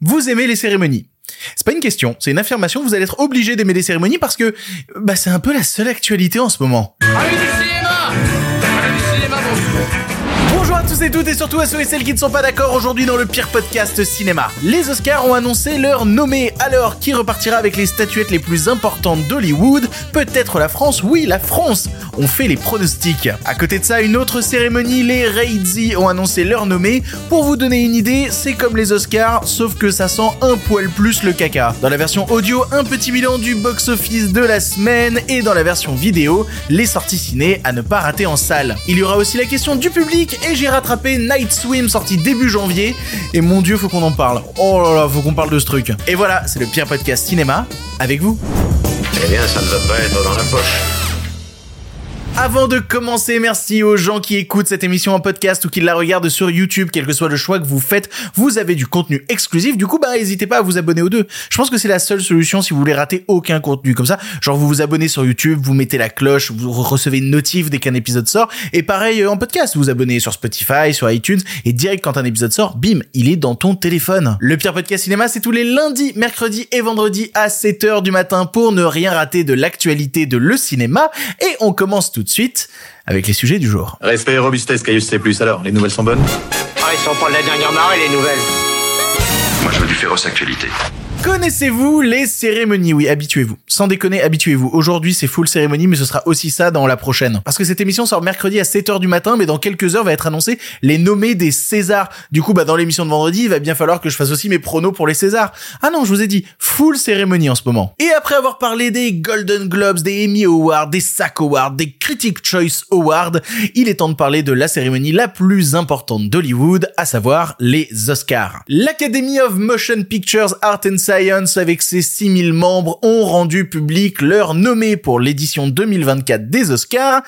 Vous aimez les cérémonies c'est pas une question, c'est une affirmation. Vous allez être obligé d'aimer les cérémonies parce que bah c'est un peu la seule actualité en ce moment. Et toutes et surtout à ceux et celles qui ne sont pas d'accord aujourd'hui dans le pire podcast cinéma. Les Oscars ont annoncé leur nommé, alors qui repartira avec les statuettes les plus importantes d'Hollywood? Peut-être la France, oui la France On fait les pronostics. À côté de ça, une autre cérémonie, les Razzies ont annoncé leur nommé. Pour vous donner une idée, c'est comme les Oscars, sauf que ça sent un poil plus le caca. Dans la version audio, un petit bilan du box-office de la semaine et dans la version vidéo, les sorties ciné à ne pas rater en salle. Il y aura aussi la question du public et j'ai rattrapé Night Swim sorti début janvier et mon dieu faut qu'on en parle. Oh là là, faut qu'on parle de ce truc. Et voilà, c'est le pire podcast cinéma avec vous. Eh bien, ça ne va pas être dans la poche. Avant de commencer, merci aux gens qui écoutent cette émission en podcast ou qui la regardent sur YouTube, quel que soit le choix que vous faites, vous avez du contenu exclusif. Du coup, bah, n'hésitez pas à vous abonner aux deux. Je pense que c'est la seule solution si vous voulez rater aucun contenu comme ça. Genre, vous vous abonnez sur YouTube, vous mettez la cloche, vous recevez une notif dès qu'un épisode sort. Et pareil euh, en podcast, vous vous abonnez sur Spotify, sur iTunes, et direct quand un épisode sort, bim, il est dans ton téléphone. Le pire podcast cinéma, c'est tous les lundis, mercredis et vendredis à 7h du matin pour ne rien rater de l'actualité de le cinéma. Et on commence tout tout de suite avec les sujets du jour. Respect et robustesse, Caius C+. Alors, les nouvelles sont bonnes? Ah, ils sont pas de la dernière marée, les nouvelles. Moi, je veux du féroce actualité. Connaissez-vous les cérémonies? Oui, habituez-vous. Sans déconner, habituez-vous. Aujourd'hui, c'est full cérémonie, mais ce sera aussi ça dans la prochaine. Parce que cette émission sort mercredi à 7h du matin, mais dans quelques heures va être annoncé les nommés des Césars. Du coup, bah, dans l'émission de vendredi, il va bien falloir que je fasse aussi mes pronos pour les Césars. Ah non, je vous ai dit, full cérémonie en ce moment. Et après avoir parlé des Golden Globes, des Emmy Awards, des SAC Awards, des Critic Choice Awards, il est temps de parler de la cérémonie la plus importante d'Hollywood, à savoir les Oscars. L'Academy of Motion Pictures Art and Science, avec ses 6000 membres, ont rendu public leur nommé pour l'édition 2024 des Oscars.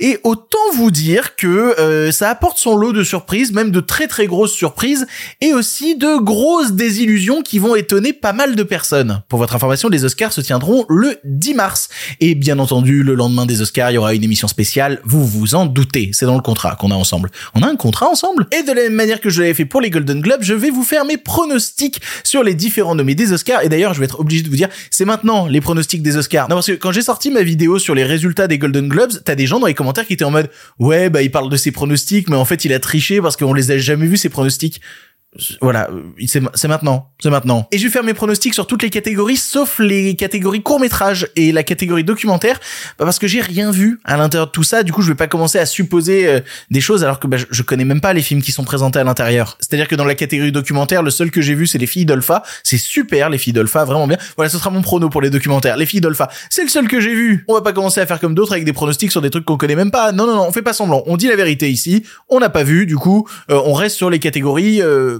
Et autant vous dire que euh, ça apporte son lot de surprises, même de très très grosses surprises, et aussi de grosses désillusions qui vont étonner pas mal de personnes. Pour votre information, les Oscars se tiendront le 10 mars. Et bien entendu, le lendemain des Oscars, il y aura une émission spéciale, vous vous en doutez, c'est dans le contrat qu'on a ensemble. On a un contrat ensemble Et de la même manière que je l'avais fait pour les Golden Globes, je vais vous faire mes pronostics sur les différents nommés des Oscars. Et d'ailleurs, je vais être obligé de vous dire, c'est maintenant les pronostics des Oscars. Non, parce que quand j'ai sorti ma vidéo sur les résultats des Golden Globes, t'as des gens dans les commentaires qui étaient en mode, ouais, bah, il parle de ses pronostics, mais en fait, il a triché parce qu'on les a jamais vus, ses pronostics voilà, c'est maintenant, c'est maintenant. Et je vais faire mes pronostics sur toutes les catégories, sauf les catégories court métrage et la catégorie documentaire, bah, parce que j'ai rien vu à l'intérieur de tout ça. Du coup, je vais pas commencer à supposer euh, des choses alors que bah, je, connais même pas les films qui sont présentés à l'intérieur. C'est-à-dire que dans la catégorie documentaire, le seul que j'ai vu, c'est les filles d'Olpha. C'est super, les filles d'Olpha, vraiment bien. Voilà, ce sera mon prono pour les documentaires. Les filles d'Olpha, c'est le seul que j'ai vu. On va pas commencer à faire comme d'autres avec des pronostics sur des trucs qu'on connaît même pas. Non, non, non, on fait pas semblant. On dit la vérité ici. On n'a pas vu, du coup, euh, on reste sur les catégories. Euh,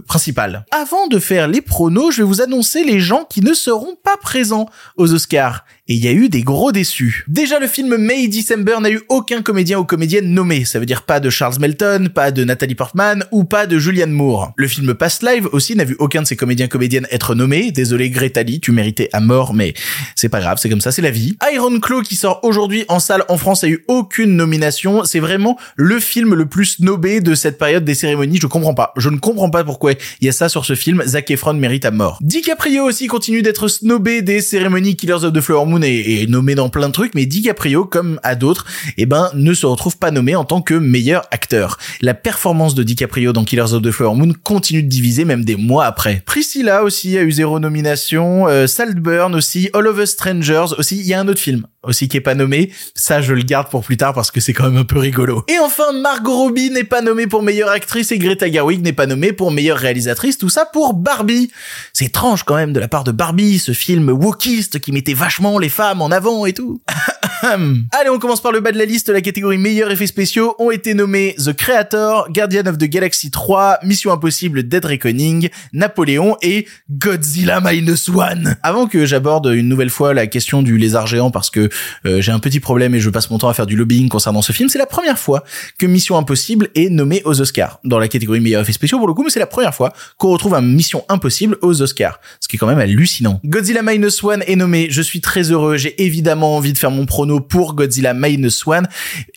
Avant de faire les pronos, je vais vous annoncer les gens qui ne seront pas présents aux Oscars et il y a eu des gros déçus. Déjà, le film May December n'a eu aucun comédien ou comédienne nommé. Ça veut dire pas de Charles Melton, pas de Nathalie Portman ou pas de Julianne Moore. Le film Past Live aussi n'a vu aucun de ses comédiens comédiennes être nommé. Désolé Greta Lee, tu méritais à mort, mais c'est pas grave, c'est comme ça, c'est la vie. Iron Claw qui sort aujourd'hui en salle en France a eu aucune nomination. C'est vraiment le film le plus snobé de cette période des cérémonies. Je comprends pas. Je ne comprends pas pourquoi il y a ça sur ce film. Zac Efron mérite à mort. DiCaprio aussi continue d'être snobé des cérémonies Killers of the Flower Moon est, nommé dans plein de trucs, mais DiCaprio, comme à d'autres, eh ben, ne se retrouve pas nommé en tant que meilleur acteur. La performance de DiCaprio dans Killers of the Flower Moon continue de diviser même des mois après. Priscilla aussi a eu zéro nomination, euh, Saltburn aussi, All of Us Strangers aussi, il y a un autre film aussi qui est pas nommé. Ça, je le garde pour plus tard parce que c'est quand même un peu rigolo. Et enfin, Margot Robbie n'est pas nommée pour meilleure actrice et Greta Gerwig n'est pas nommée pour meilleure réalisatrice. Tout ça pour Barbie. C'est étrange quand même de la part de Barbie, ce film wokiste qui mettait vachement les femmes en avant et tout. Allez, on commence par le bas de la liste. La catégorie meilleurs effets spéciaux ont été nommés The Creator, Guardian of the Galaxy 3, Mission Impossible Dead Reckoning, Napoléon et Godzilla Minus One. Avant que j'aborde une nouvelle fois la question du lézard géant parce que euh, j'ai un petit problème et je passe mon temps à faire du lobbying concernant ce film. C'est la première fois que Mission Impossible est nommée aux Oscars dans la catégorie meilleurs effets spéciaux pour le coup, mais c'est la première fois qu'on retrouve un Mission Impossible aux Oscars, ce qui est quand même hallucinant. Godzilla Minus One est nommé. Je suis très heureux. J'ai évidemment envie de faire mon prono pour Godzilla Minus One.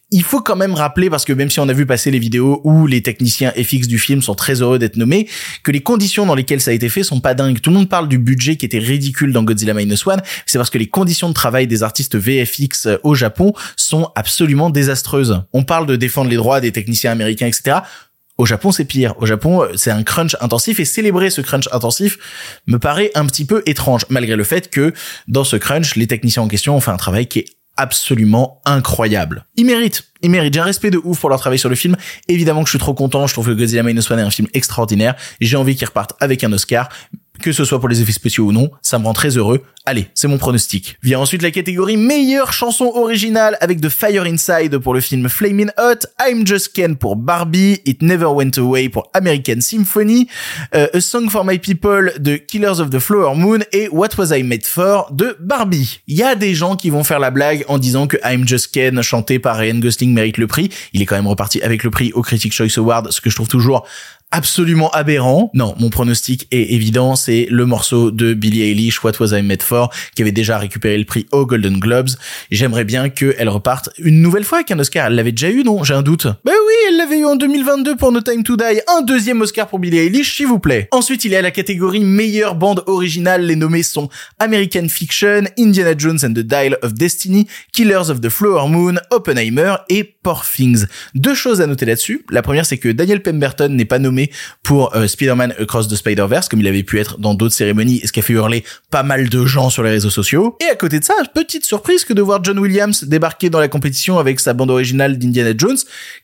Il faut quand même rappeler, parce que même si on a vu passer les vidéos où les techniciens FX du film sont très heureux d'être nommés, que les conditions dans lesquelles ça a été fait sont pas dingues. Tout le monde parle du budget qui était ridicule dans Godzilla Minus One. C'est parce que les conditions de travail des artistes VFX euh, au Japon sont absolument désastreuses. On parle de défendre les droits des techniciens américains, etc. Au Japon, c'est pire. Au Japon, c'est un crunch intensif et célébrer ce crunch intensif me paraît un petit peu étrange, malgré le fait que dans ce crunch, les techniciens en question ont fait un travail qui est absolument incroyable. Ils méritent, ils méritent. J'ai un respect de ouf pour leur travail sur le film. Évidemment que je suis trop content. Je trouve que Godzilla Minus One est un film extraordinaire. J'ai envie qu'ils repartent avec un Oscar que ce soit pour les effets spéciaux ou non, ça me rend très heureux. Allez, c'est mon pronostic. Vient ensuite la catégorie meilleure chanson originale avec The Fire Inside pour le film Flaming Hot, I'm Just Ken pour Barbie, It Never Went Away pour American Symphony, euh, A Song for My People de Killers of the Flower Moon et What Was I Made For de Barbie. Il y a des gens qui vont faire la blague en disant que I'm Just Ken chanté par Ryan Gosling mérite le prix. Il est quand même reparti avec le prix au Critics Choice Award, ce que je trouve toujours absolument aberrant. Non, mon pronostic est évident, c'est le morceau de Billie Eilish, What Was I Made For, qui avait déjà récupéré le prix aux Golden Globes. J'aimerais bien qu'elle reparte une nouvelle fois avec un Oscar. Elle l'avait déjà eu, non? J'ai un doute. Ben oui, elle l'avait eu en 2022 pour No Time to Die. Un deuxième Oscar pour Billie Eilish, s'il vous plaît. Ensuite, il y a la catégorie meilleure bande originale. Les nommés sont American Fiction, Indiana Jones and the Dial of Destiny, Killers of the Flower Moon, Oppenheimer et Poor Things. Deux choses à noter là-dessus. La première, c'est que Daniel Pemberton n'est pas nommé pour euh, Spider-Man Across the Spider-Verse, comme il avait pu être dans d'autres cérémonies, et ce qui a fait hurler pas mal de gens sur les réseaux sociaux. Et à côté de ça, petite surprise que de voir John Williams débarquer dans la compétition avec sa bande originale d'Indiana Jones,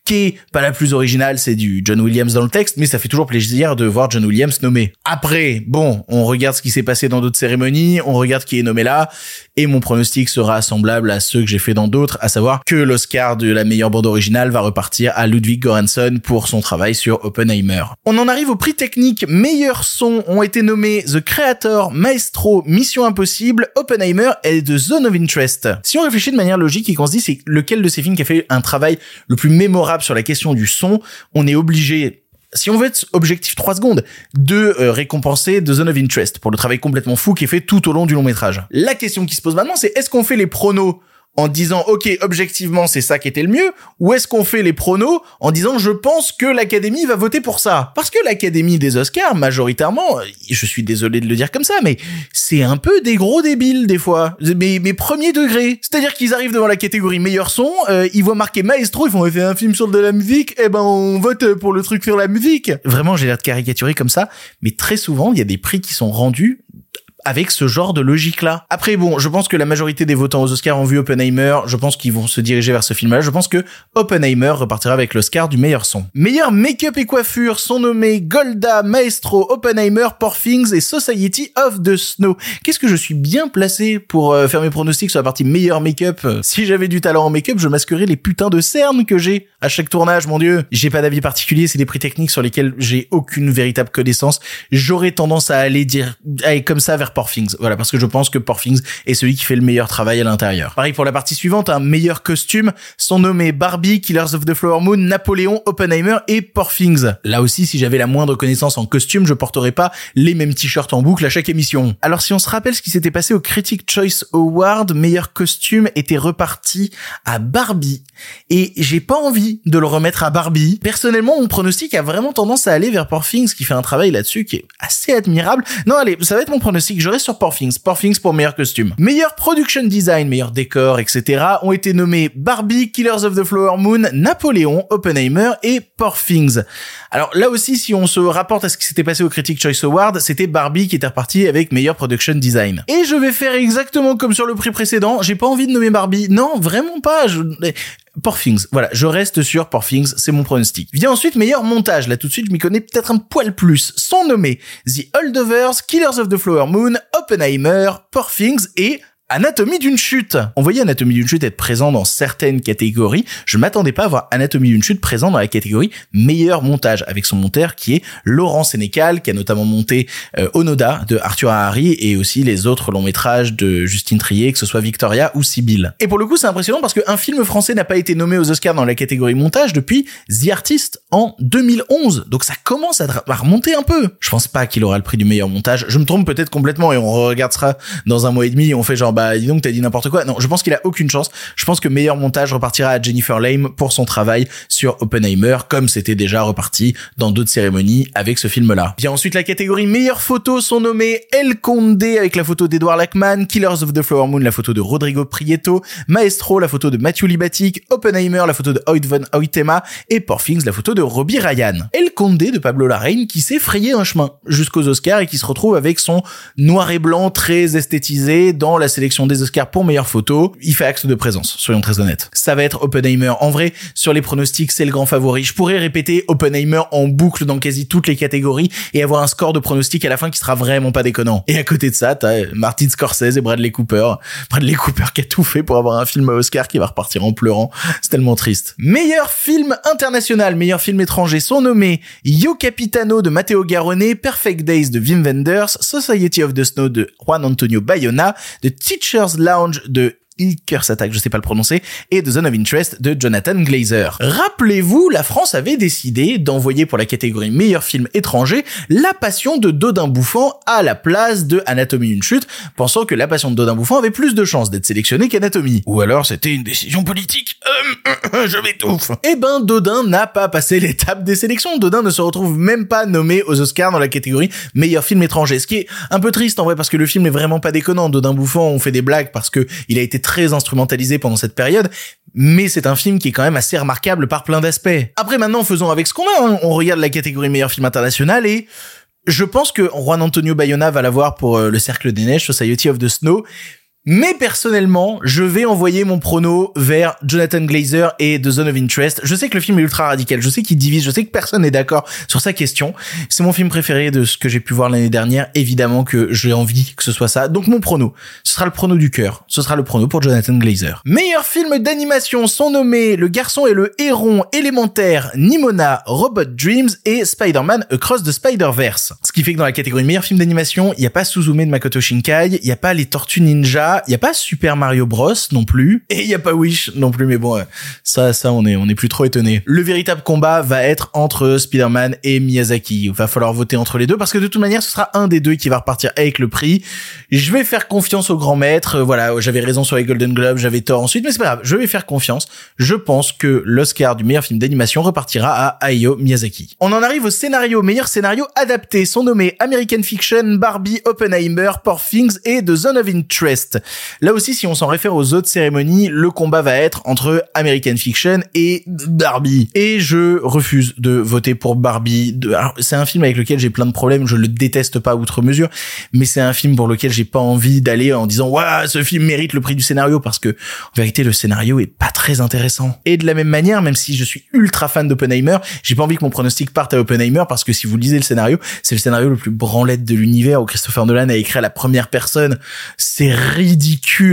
qui est pas la plus originale, c'est du John Williams dans le texte, mais ça fait toujours plaisir de voir John Williams nommé. Après, bon, on regarde ce qui s'est passé dans d'autres cérémonies, on regarde qui est nommé là, et mon pronostic sera semblable à ceux que j'ai fait dans d'autres, à savoir que l'Oscar de la meilleure bande originale va repartir à Ludwig Göransson pour son travail sur Oppenheimer. On en arrive au prix technique. Meilleurs son ont été nommés The Creator, Maestro, Mission Impossible, Oppenheimer et The Zone of Interest. Si on réfléchit de manière logique et qu'on se dit c'est lequel de ces films qui a fait un travail le plus mémorable sur la question du son, on est obligé si on veut être objectif 3 secondes, de euh, récompenser The Zone of Interest pour le travail complètement fou qui est fait tout au long du long métrage. La question qui se pose maintenant, c'est est-ce qu'on fait les pronos en disant ok objectivement c'est ça qui était le mieux ou est-ce qu'on fait les pronos en disant je pense que l'académie va voter pour ça? Parce que l'académie des Oscars majoritairement je suis désolé de le dire comme ça mais c'est un peu des gros débiles des fois. Mes, mes premiers degrés. C'est-à-dire qu'ils arrivent devant la catégorie meilleur son euh, ils voient marqué maestro ils font on fait un film sur de la musique. Eh ben on vote pour le truc sur la musique. Vraiment j'ai l'air de caricaturer comme ça mais très souvent il y a des prix qui sont rendus avec ce genre de logique-là. Après, bon, je pense que la majorité des votants aux Oscars ont vu Oppenheimer. Je pense qu'ils vont se diriger vers ce film-là. Je pense que Oppenheimer repartira avec l'Oscar du meilleur son. Meilleur make-up et coiffure sont nommés Golda, Maestro, Oppenheimer, Poor Things et Society of the Snow. Qu'est-ce que je suis bien placé pour euh, faire mes pronostics sur la partie meilleur make-up? Si j'avais du talent en make-up, je masquerais les putains de cernes que j'ai à chaque tournage, mon dieu. J'ai pas d'avis particulier, c'est des prix techniques sur lesquels j'ai aucune véritable connaissance. J'aurais tendance à aller dire, aller comme ça vers Porfings. Voilà, parce que je pense que Porfings est celui qui fait le meilleur travail à l'intérieur. Pareil pour la partie suivante, un meilleur costume sont nommés Barbie, Killers of the Flower Moon, Napoléon, Oppenheimer et Porfings. Là aussi, si j'avais la moindre connaissance en costume, je porterais pas les mêmes t-shirts en boucle à chaque émission. Alors si on se rappelle ce qui s'était passé au Critic Choice Award, meilleur costume était reparti à Barbie. Et j'ai pas envie de le remettre à Barbie. Personnellement, mon pronostic a vraiment tendance à aller vers Porfings qui fait un travail là-dessus qui est assez admirable. Non, allez, ça va être mon pronostic je reste sur Porfings. Porfings pour meilleur costume. Meilleur production design, meilleur décor, etc. ont été nommés Barbie, Killers of the Flower Moon, Napoléon, Oppenheimer et Porfings. Alors là aussi, si on se rapporte à ce qui s'était passé au Critic Choice Award, c'était Barbie qui était reparti avec meilleur production design. Et je vais faire exactement comme sur le prix précédent. J'ai pas envie de nommer Barbie. Non, vraiment pas. Porfings. Voilà, je reste sur Porfings, c'est mon pronostic. Vient ensuite meilleur montage. Là tout de suite, je m'y connais peut-être un poil plus. Sont nommés The Holdovers, Killers of the Flower Moon, Oppenheimer, Porfings et Anatomie d'une chute. On voyait Anatomie d'une chute être présent dans certaines catégories. Je m'attendais pas à voir Anatomie d'une chute présent dans la catégorie meilleur montage avec son monteur qui est Laurent Sénécal qui a notamment monté euh, Onoda de Arthur Harry et aussi les autres longs métrages de Justine Trier que ce soit Victoria ou Sibyl. Et pour le coup, c'est impressionnant parce qu'un film français n'a pas été nommé aux Oscars dans la catégorie montage depuis The Artist en 2011. Donc ça commence à, remonter un peu. Je pense pas qu'il aura le prix du meilleur montage. Je me trompe peut-être complètement et on regardera dans un mois et demi et on fait genre bah dis donc t'as dit n'importe quoi. Non, je pense qu'il a aucune chance. Je pense que meilleur montage repartira à Jennifer Lame pour son travail sur Oppenheimer, comme c'était déjà reparti dans d'autres cérémonies avec ce film-là. Bien ensuite la catégorie meilleure photo sont nommés El Conde avec la photo d'Edward Lackman, Killers of the Flower Moon la photo de Rodrigo Prieto, Maestro la photo de Matthew Libatic, Oppenheimer la photo de Hoyt von Hoytema et Porfings la photo de Robbie Ryan. El Conde de Pablo Larraine qui s'est frayé un chemin jusqu'aux Oscars et qui se retrouve avec son noir et blanc très esthétisé dans la sélection des Oscars pour meilleure photo. Il fait acte de présence, soyons très honnêtes. Ça va être Oppenheimer. En vrai, sur les pronostics, c'est le grand favori. Je pourrais répéter Oppenheimer en boucle dans quasi toutes les catégories et avoir un score de pronostic à la fin qui sera vraiment pas déconnant. Et à côté de ça, t'as Martin Scorsese et Bradley Cooper. Bradley Cooper qui a tout fait pour avoir un film à Oscar qui va repartir en pleurant. C'est tellement triste. Meilleur film international, meilleur film étranger sont nommés Yo Capitano de Matteo Garone, Perfect Days de Wim Wenders, Society of the Snow de Juan Antonio Bayona, The Teacher's Lounge de Ilkers Attack, je sais pas le prononcer, et The Zone of Interest de Jonathan Glazer. Rappelez-vous, la France avait décidé d'envoyer pour la catégorie meilleur film étranger La Passion de Dodin Bouffant à la place de Anatomie d'une chute, pensant que La Passion de Dodin Bouffant avait plus de chances d'être sélectionné qu'Anatomie. Ou alors c'était une décision politique. Euh, je m'étouffe. Eh ben, Dodin n'a pas passé l'étape des sélections. Dodin ne se retrouve même pas nommé aux Oscars dans la catégorie meilleur film étranger. Ce qui est un peu triste en vrai parce que le film est vraiment pas déconnant. Dodin Bouffant, on fait des blagues parce que il a été très instrumentalisé pendant cette période, mais c'est un film qui est quand même assez remarquable par plein d'aspects. Après maintenant, faisons avec ce qu'on a, hein. on regarde la catégorie meilleur film international et je pense que Juan Antonio Bayona va l'avoir pour euh, Le Cercle des Neiges, Society of the Snow, mais personnellement, je vais envoyer mon prono vers Jonathan Glazer et The Zone of Interest. Je sais que le film est ultra radical, je sais qu'il divise, je sais que personne n'est d'accord sur sa question. C'est mon film préféré de ce que j'ai pu voir l'année dernière. Évidemment que j'ai envie que ce soit ça. Donc mon prono, ce sera le prono du cœur. Ce sera le prono pour Jonathan Glazer. Meilleur film d'animation sont nommés Le Garçon et le Héron, Élémentaire, Nimona, Robot Dreams et Spider-Man Across the Spider-Verse. Ce qui fait que dans la catégorie meilleur film d'animation, il n'y a pas Suzume de Makoto Shinkai, il n'y a pas Les Tortues Ninja, il y a pas Super Mario Bros non plus et il y a pas Wish non plus mais bon euh, ça ça on est on est plus trop étonné. Le véritable combat va être entre Spider-Man et Miyazaki. Il va falloir voter entre les deux parce que de toute manière ce sera un des deux qui va repartir avec le prix. Je vais faire confiance au grand maître. Voilà, j'avais raison sur les Golden Globes, j'avais tort ensuite mais c'est pas grave, je vais faire confiance. Je pense que l'Oscar du meilleur film d'animation repartira à Hayao Miyazaki. On en arrive au scénario, meilleur scénario adapté sont nommés American Fiction, Barbie, Oppenheimer, Poor Things et The Zone of Interest. Là aussi, si on s'en réfère aux autres cérémonies, le combat va être entre American Fiction et Barbie. Et je refuse de voter pour Barbie. C'est un film avec lequel j'ai plein de problèmes, je le déteste pas outre mesure, mais c'est un film pour lequel j'ai pas envie d'aller en disant waouh, ce film mérite le prix du scénario parce que en vérité le scénario est pas très intéressant. Et de la même manière, même si je suis ultra fan d'Oppenheimer, j'ai pas envie que mon pronostic parte à Oppenheimer parce que si vous lisez le scénario, c'est le scénario le plus branlette de l'univers où Christopher Nolan a écrit à la première personne. C'est ridicule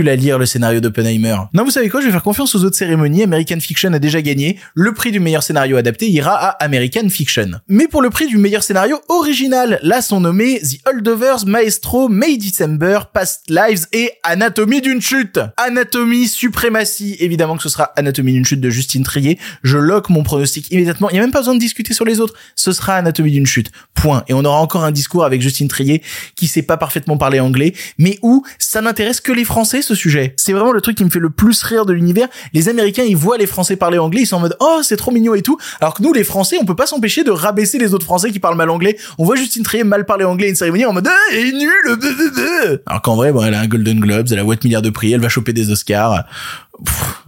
à lire le scénario d'Oppenheimer. Non, vous savez quoi, je vais faire confiance aux autres cérémonies. American Fiction a déjà gagné. Le prix du meilleur scénario adapté ira à American Fiction. Mais pour le prix du meilleur scénario original, là sont nommés The Holdovers, Maestro, May December, Past Lives et Anatomie d'une chute. Anatomie, suprématie. Évidemment que ce sera Anatomie d'une chute de Justine Trier. Je lock mon pronostic immédiatement. Il n'y a même pas besoin de discuter sur les autres. Ce sera Anatomie d'une chute. Point. Et on aura encore un discours avec Justine Trier qui sait pas parfaitement parler anglais, mais où ça n'intéresse que les Français ce sujet. C'est vraiment le truc qui me fait le plus rire de l'univers. Les Américains, ils voient les Français parler anglais, ils sont en mode oh c'est trop mignon et tout. Alors que nous, les Français, on peut pas s'empêcher de rabaisser les autres Français qui parlent mal anglais. On voit Justine Trier mal parler anglais à une cérémonie en mode ah, elle est nulle. Alors qu'en vrai, bon, elle a un Golden Globes, elle a 8 milliards de prix, elle va choper des Oscars.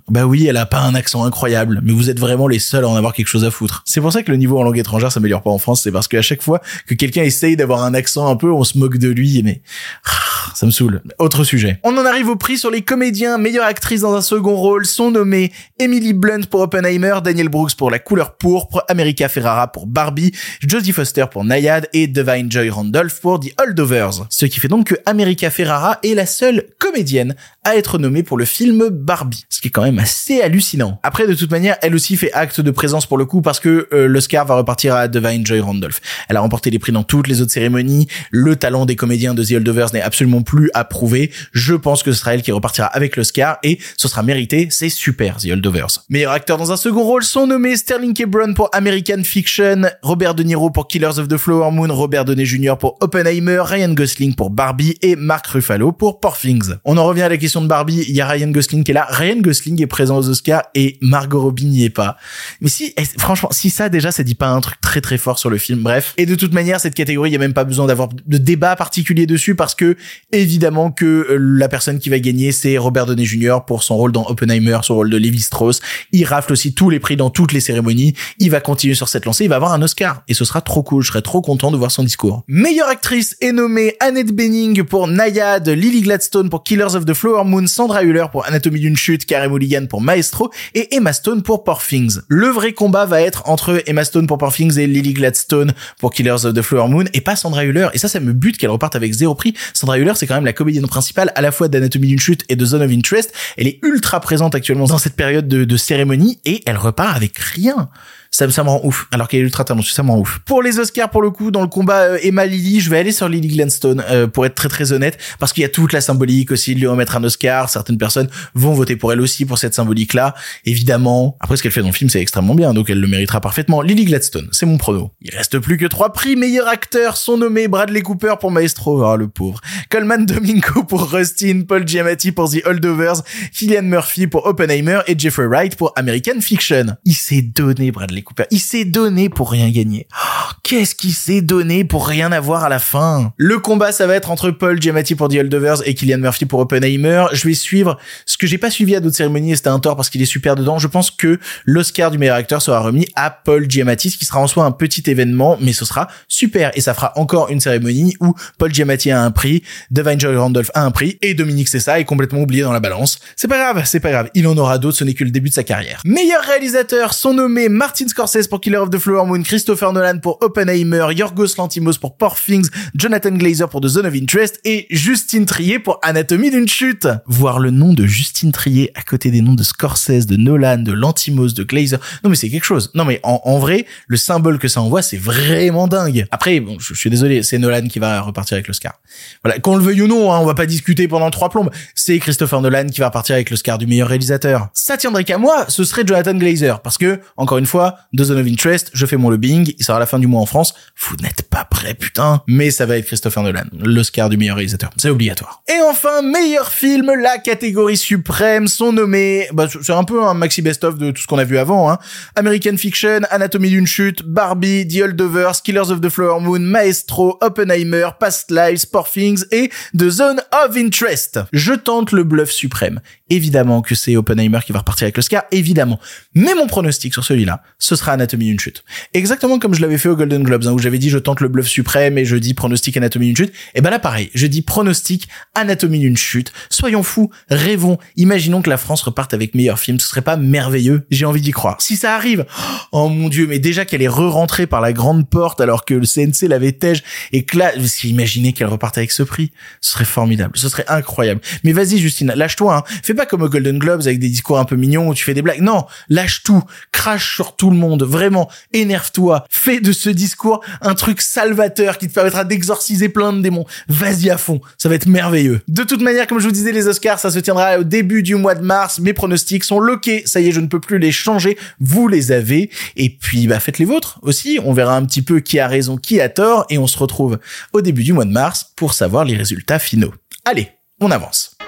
Bah oui, elle a pas un accent incroyable, mais vous êtes vraiment les seuls à en avoir quelque chose à foutre. C'est pour ça que le niveau en langue étrangère s'améliore pas en France, c'est parce qu'à chaque fois que quelqu'un essaye d'avoir un accent un peu, on se moque de lui, mais ah, ça me saoule. Autre sujet. On en arrive au prix sur les comédiens. Meilleure actrice dans un second rôle sont nommés Emily Blunt pour Oppenheimer, Daniel Brooks pour La couleur pourpre, America Ferrara pour Barbie, Jodie Foster pour Nayad et Divine Joy Randolph pour The Holdovers. Ce qui fait donc que America Ferrara est la seule comédienne à être nommée pour le film Barbie. Ce qui est quand même assez hallucinant. Après, de toute manière, elle aussi fait acte de présence pour le coup parce que euh, l'Oscar va repartir à Divine Joy Randolph. Elle a remporté les prix dans toutes les autres cérémonies. Le talent des comédiens de The Holdovers n'est absolument absolument plus à prouver. Je pense que ce sera elle qui repartira avec l'Oscar et ce sera mérité. C'est super, The Holdovers. Meilleur acteur dans un second rôle sont nommés Sterling K. Brown pour American Fiction, Robert De Niro pour Killers of the Flower Moon, Robert Downey Jr. pour Oppenheimer, Ryan Gosling pour Barbie et Mark Ruffalo pour Poor Things. On en revient à la question de Barbie. Il y a Ryan Gosling qui est là. Ryan Gosling est présent aux Oscars et Margot Robbie n'y est pas. Mais si, franchement, si ça déjà, ça dit pas un truc très très fort sur le film. Bref. Et de toute manière, cette catégorie, il y a même pas besoin d'avoir de débat particulier dessus parce que évidemment que euh, la personne qui va gagner, c'est Robert Downey Jr. pour son rôle dans Oppenheimer, son rôle de Levi Strauss. Il rafle aussi tous les prix dans toutes les cérémonies. Il va continuer sur cette lancée. Il va avoir un Oscar et ce sera trop cool. Je serais trop content de voir son discours. Meilleure actrice est nommée Annette Bening pour Nayad, Lily Gladstone pour Killers of the Flower Moon, Sandra Hüller pour Anatomie d'une chute, Carey Mulligan pour Maestro et Emma Stone pour Poor Things. Le vrai combat va être entre Emma Stone pour Poor Things et Lily Gladstone pour Killers of the Flower Moon et pas Sandra Hüller. Et ça, ça me bute qu'elle reparte avec zéro prix. Sandra Hüller, c'est quand même la comédienne principale à la fois d'Anatomie d'une chute et de Zone of Interest. Elle est ultra présente actuellement dans cette période de, de cérémonie et elle repart avec rien ça, ça me rend ouf. Alors qu'elle est ultra talentueuse, ça me rend ouf. Pour les Oscars, pour le coup, dans le combat euh, Emma Lily, je vais aller sur Lily Gladstone euh, pour être très très honnête, parce qu'il y a toute la symbolique aussi de lui remettre un Oscar. Certaines personnes vont voter pour elle aussi pour cette symbolique-là. Évidemment, après ce qu'elle fait dans le film, c'est extrêmement bien, donc elle le méritera parfaitement. Lily Gladstone, c'est mon prono. Il reste plus que trois prix. Meilleur acteur sont nommés Bradley Cooper pour Maestro, oh le pauvre. Coleman Domingo pour Rustin, Paul Giamatti pour The Holdovers, Killian Murphy pour Oppenheimer et Jeffrey Wright pour American Fiction. Il s'est donné Bradley Cooper. Il s'est donné pour rien gagner. Oh, Qu'est-ce qu'il s'est donné pour rien avoir à la fin? Le combat, ça va être entre Paul Giamatti pour The Holdovers et Killian Murphy pour Oppenheimer. Je vais suivre ce que j'ai pas suivi à d'autres cérémonies et c'était un tort parce qu'il est super dedans. Je pense que l'Oscar du meilleur acteur sera remis à Paul Giamatti, ce qui sera en soi un petit événement, mais ce sera super et ça fera encore une cérémonie où Paul Giamatti a un prix, Devine Joy Randolph a un prix et Dominique Cessa est complètement oublié dans la balance. C'est pas grave, c'est pas grave. Il en aura d'autres, ce n'est que le début de sa carrière. Meilleurs réalisateurs sont nommés Martin Scorsese pour Killer of the Flower Moon, Christopher Nolan pour Oppenheimer, Yorgos Lantimos pour Poor Things, Jonathan Glazer pour The Zone of Interest et Justine Trier pour Anatomie d'une chute. Voir le nom de Justine Trier à côté des noms de Scorsese, de Nolan, de Lantimos, de Glazer. Non mais c'est quelque chose. Non mais en, vrai, le symbole que ça envoie, c'est vraiment dingue. Après, bon, je, je suis désolé, c'est Nolan qui va repartir avec l'Oscar. Voilà, qu'on le veuille ou non, hein, on va pas discuter pendant trois plombes. C'est Christopher Nolan qui va repartir avec l'Oscar du meilleur réalisateur. Ça tiendrait qu'à moi, ce serait Jonathan Glazer parce que encore une fois, The Zone of Interest, je fais mon lobbying, il sera à la fin du mois en France. Vous n'êtes pas prêts, putain. Mais ça va être Christopher Nolan, l'Oscar du meilleur réalisateur. C'est obligatoire. Et enfin, meilleur film, la catégorie suprême sont nommés, bah, c'est un peu un maxi best-of de tout ce qu'on a vu avant, hein. American Fiction, Anatomie d'une chute, Barbie, The Holdovers, Killers of the Flower Moon, Maestro, Oppenheimer, Past Lives, Poor Things et The Zone of Interest. Je tente le bluff suprême. Évidemment que c'est Oppenheimer qui va repartir avec l'Oscar, évidemment. Mais mon pronostic sur celui-là, ce sera Anatomie d'une chute. Exactement comme je l'avais fait au Golden Globes, hein, où j'avais dit je tente le bluff suprême et je dis pronostic Anatomie d'une chute. Et ben là pareil, je dis pronostic Anatomie d'une chute. Soyons fous, rêvons, imaginons que la France reparte avec meilleur film, ce serait pas merveilleux? J'ai envie d'y croire. Si ça arrive, oh mon dieu, mais déjà qu'elle est re-rentrée par la grande porte alors que le CNC l'avait tège et que là, imaginez qu'elle reparte avec ce prix, ce serait formidable, ce serait incroyable. Mais vas-y Justine, lâche-toi, hein. fais pas comme au Golden Globes avec des discours un peu mignons où tu fais des blagues. Non, lâche tout, crache sur tout le monde, vraiment, énerve-toi, fais de ce discours un truc salvateur qui te permettra d'exorciser plein de démons. Vas-y à fond, ça va être merveilleux. De toute manière, comme je vous disais, les Oscars, ça se tiendra au début du mois de mars. Mes pronostics sont loqués, ça y est, je ne peux plus les changer. Vous les avez. Et puis, bah, faites les vôtres aussi. On verra un petit peu qui a raison, qui a tort, et on se retrouve au début du mois de mars pour savoir les résultats finaux. Allez, on avance.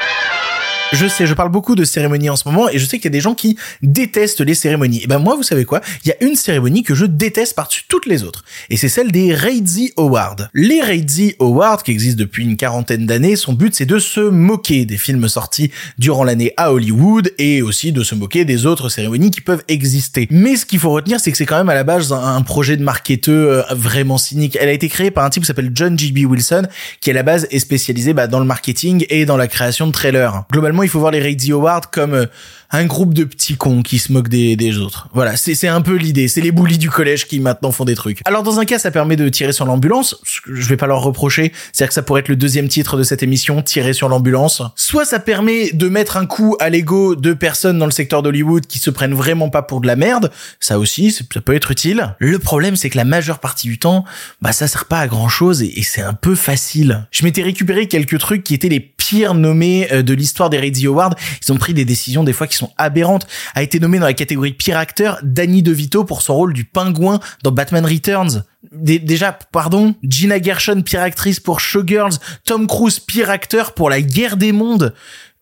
Je sais, je parle beaucoup de cérémonies en ce moment et je sais qu'il y a des gens qui détestent les cérémonies. Et ben moi, vous savez quoi? Il y a une cérémonie que je déteste par-dessus toutes les autres. Et c'est celle des Razzie Awards. Les Razzie Awards, qui existent depuis une quarantaine d'années, son but c'est de se moquer des films sortis durant l'année à Hollywood et aussi de se moquer des autres cérémonies qui peuvent exister. Mais ce qu'il faut retenir, c'est que c'est quand même à la base un projet de marketeur vraiment cynique. Elle a été créée par un type qui s'appelle John G.B. Wilson, qui à la base est spécialisé bah, dans le marketing et dans la création de trailers. Globalement, il faut voir les Radio Awards comme euh, un groupe de petits cons qui se moquent des, autres. Voilà, c'est un peu l'idée. C'est les boulis du collège qui maintenant font des trucs. Alors dans un cas, ça permet de tirer sur l'ambulance. Je vais pas leur reprocher. C'est-à-dire que ça pourrait être le deuxième titre de cette émission, tirer sur l'ambulance. Soit ça permet de mettre un coup à l'ego de personnes dans le secteur d'Hollywood qui se prennent vraiment pas pour de la merde. Ça aussi, ça peut être utile. Le problème, c'est que la majeure partie du temps, bah ça sert pas à grand chose et, et c'est un peu facile. Je m'étais récupéré quelques trucs qui étaient les pires nommés euh, de l'histoire des Ils ont pris des décisions des fois qui sont aberrantes. A été nommé dans la catégorie pire acteur Danny DeVito pour son rôle du pingouin dans Batman Returns. Dé- déjà, pardon, Gina Gershon pire actrice pour Showgirls, Tom Cruise pire acteur pour La Guerre des Mondes.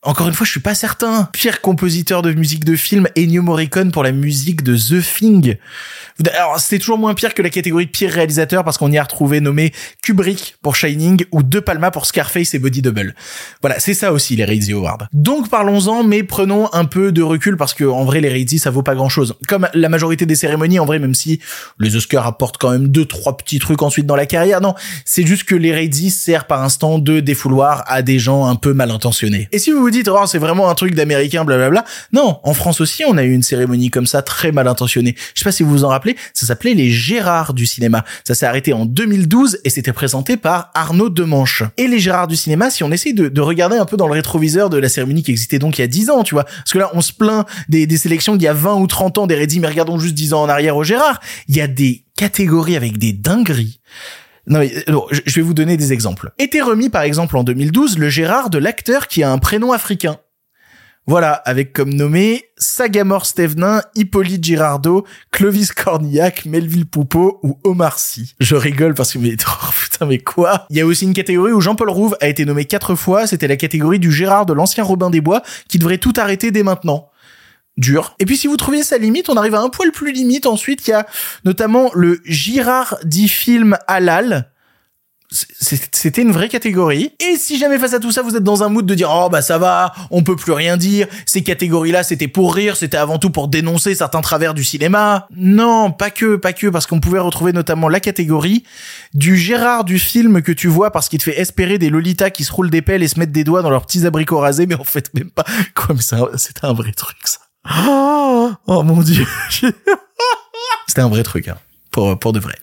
Encore une fois, je suis pas certain. Pire compositeur de musique de film, Ennio Morricone pour la musique de The Thing. Alors, c'était toujours moins pire que la catégorie de pire réalisateur parce qu'on y a retrouvé nommé Kubrick pour Shining ou De Palma pour Scarface et Body Double. Voilà, c'est ça aussi les Radio Awards. Donc parlons-en, mais prenons un peu de recul parce que en vrai les Razzies ça vaut pas grand chose. Comme la majorité des cérémonies, en vrai même si les Oscars apportent quand même deux trois petits trucs ensuite dans la carrière, non, c'est juste que les Razzies servent par instant de défouloir à des gens un peu mal intentionnés. Et si vous dites oh c'est vraiment un truc d'américain blablabla, non, en France aussi on a eu une cérémonie comme ça très mal intentionnée. Je sais pas si vous vous en rappelez, ça s'appelait les Gérards du cinéma. Ça s'est arrêté en 2012 et c'était présenté par Arnaud Demanche. Et les Gérards du cinéma, si on essaye de, de regarder un peu dans le rétroviseur de la cérémonie qui existait donc il y a 10 ans, tu vois, parce que là on se plaint des, des sélections d'il y a 20 ou 30 ans des Reddy, mais regardons juste 10 ans en arrière au Gérard. Il y a des catégories avec des dingueries. Non, mais, je je vais vous donner des exemples. Était remis par exemple en 2012 le Gérard de l'acteur qui a un prénom africain. Voilà, avec comme nommé Sagamore Stevenin, Hippolyte Girardot, Clovis Cornillac, Melville Poupeau ou Omar Sy. Je rigole parce que mais oh, putain mais quoi? Il y a aussi une catégorie où Jean-Paul Rouve a été nommé quatre fois, c'était la catégorie du Gérard de l'ancien Robin des Bois qui devrait tout arrêter dès maintenant. Dur. Et puis si vous trouvez sa limite, on arrive à un poil plus limite. Ensuite, il y a notamment le Girard dit film halal. C'était une vraie catégorie. Et si jamais face à tout ça, vous êtes dans un mood de dire oh bah ça va, on peut plus rien dire. Ces catégories-là, c'était pour rire, c'était avant tout pour dénoncer certains travers du cinéma. Non, pas que, pas que, parce qu'on pouvait retrouver notamment la catégorie du Gérard du film que tu vois parce qu'il te fait espérer des lolitas qui se roulent des pelles et se mettent des doigts dans leurs petits abricots rasés, mais en fait même pas. Quoi, mais c'est un vrai truc ça. Oh, oh mon dieu. C'était un vrai truc, hein, pour pour de vrai.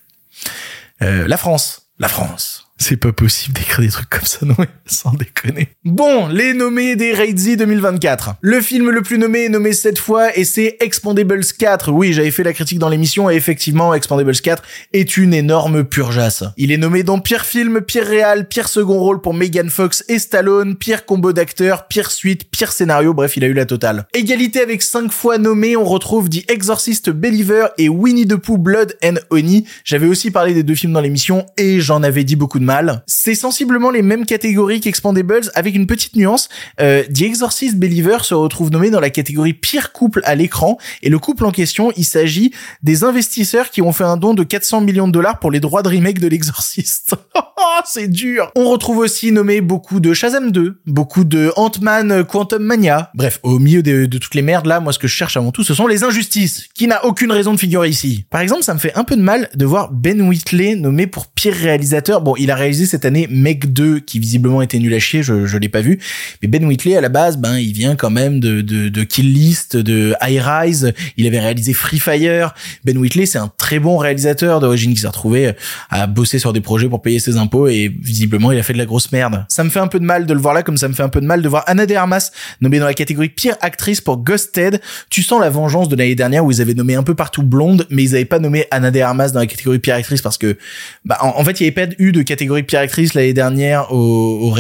Euh, la France. La France. C'est pas possible d'écrire des trucs comme ça, non, sans déconner. Bon, les nommés des Raidzy 2024. Le film le plus nommé est nommé cette fois et c'est Expandables 4. Oui, j'avais fait la critique dans l'émission et effectivement, Expandables 4 est une énorme purgeasse. Il est nommé dans pire film, pire réal, pire second rôle pour Megan Fox et Stallone, pire combo d'acteurs, pire suite, pire scénario, bref, il a eu la totale. Égalité avec 5 fois nommés, on retrouve The Exorcist Believer et Winnie the Pooh Blood and Honey. J'avais aussi parlé des deux films dans l'émission et j'en avais dit beaucoup de C'est sensiblement les mêmes catégories qu'Expandables avec une petite nuance. Euh, The Exorcist Believer se retrouve nommé dans la catégorie pire couple à l'écran et le couple en question, il s'agit des investisseurs qui ont fait un don de 400 millions de dollars pour les droits de remake de l'Exorciste. c'est dur. On retrouve aussi nommé beaucoup de Shazam 2, beaucoup de Ant-Man Quantum Mania. Bref, au milieu de, de toutes les merdes là, moi ce que je cherche avant tout, ce sont les injustices, qui n'a aucune raison de figurer ici. Par exemple, ça me fait un peu de mal de voir Ben Whitley nommé pour pire réalisateur. Bon, il a réalisé cette année Meg 2, qui visiblement était nul à chier, je, je l'ai pas vu. Mais Ben Whitley, à la base, ben, il vient quand même de, de, de Kill List, de High Rise. Il avait réalisé Free Fire. Ben Whitley, c'est un très bon réalisateur d'origine qui s'est retrouvé à bosser sur des projets pour payer ses impôts et visiblement, il a fait de la grosse merde. Ça me fait un peu de mal de le voir là, comme ça me fait un peu de mal de voir Anna de Armas nommée dans la catégorie pire actrice pour Ghosted. Tu sens la vengeance de l'année dernière où ils avaient nommé un peu partout blonde, mais ils avaient pas nommé Anna de Armas dans la catégorie pire actrice parce que, bah, en, en fait, il y avait pas eu de catégorie pire actrice l'année dernière au, au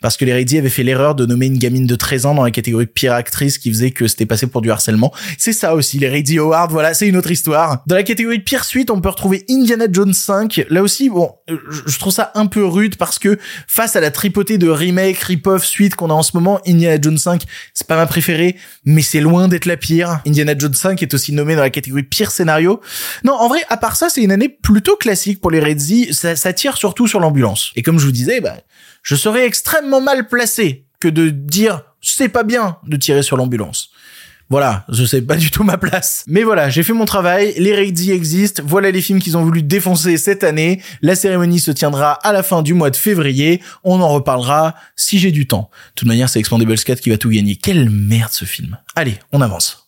parce que les avaient fait l'erreur de nommer une gamine de 13 ans dans la catégorie pire actrice qui faisait que c'était passé pour du harcèlement. C'est ça aussi, les Reidi Awards, voilà, c'est une autre histoire. Dans la catégorie pire suite, on peut retrouver Indiana Jones 5. Là aussi, bon, euh, je je trouve ça un peu rude parce que face à la tripotée de remake, rip-off, suite qu'on a en ce moment, Indiana Jones 5, c'est pas ma préférée, mais c'est loin d'être la pire. Indiana Jones 5 est aussi nommé dans la catégorie pire scénario. Non, en vrai, à part ça, c'est une année plutôt classique pour les Redzi. Ça, ça tire surtout sur l'ambulance. Et comme je vous disais, bah, je serais extrêmement mal placé que de dire c'est pas bien de tirer sur l'ambulance. Voilà, je sais pas du tout ma place. Mais voilà, j'ai fait mon travail, les Ready existent, voilà les films qu'ils ont voulu défoncer cette année. La cérémonie se tiendra à la fin du mois de février. On en reparlera si j'ai du temps. De toute manière, c'est Expandables 4 qui va tout gagner. Quelle merde ce film. Allez, on avance.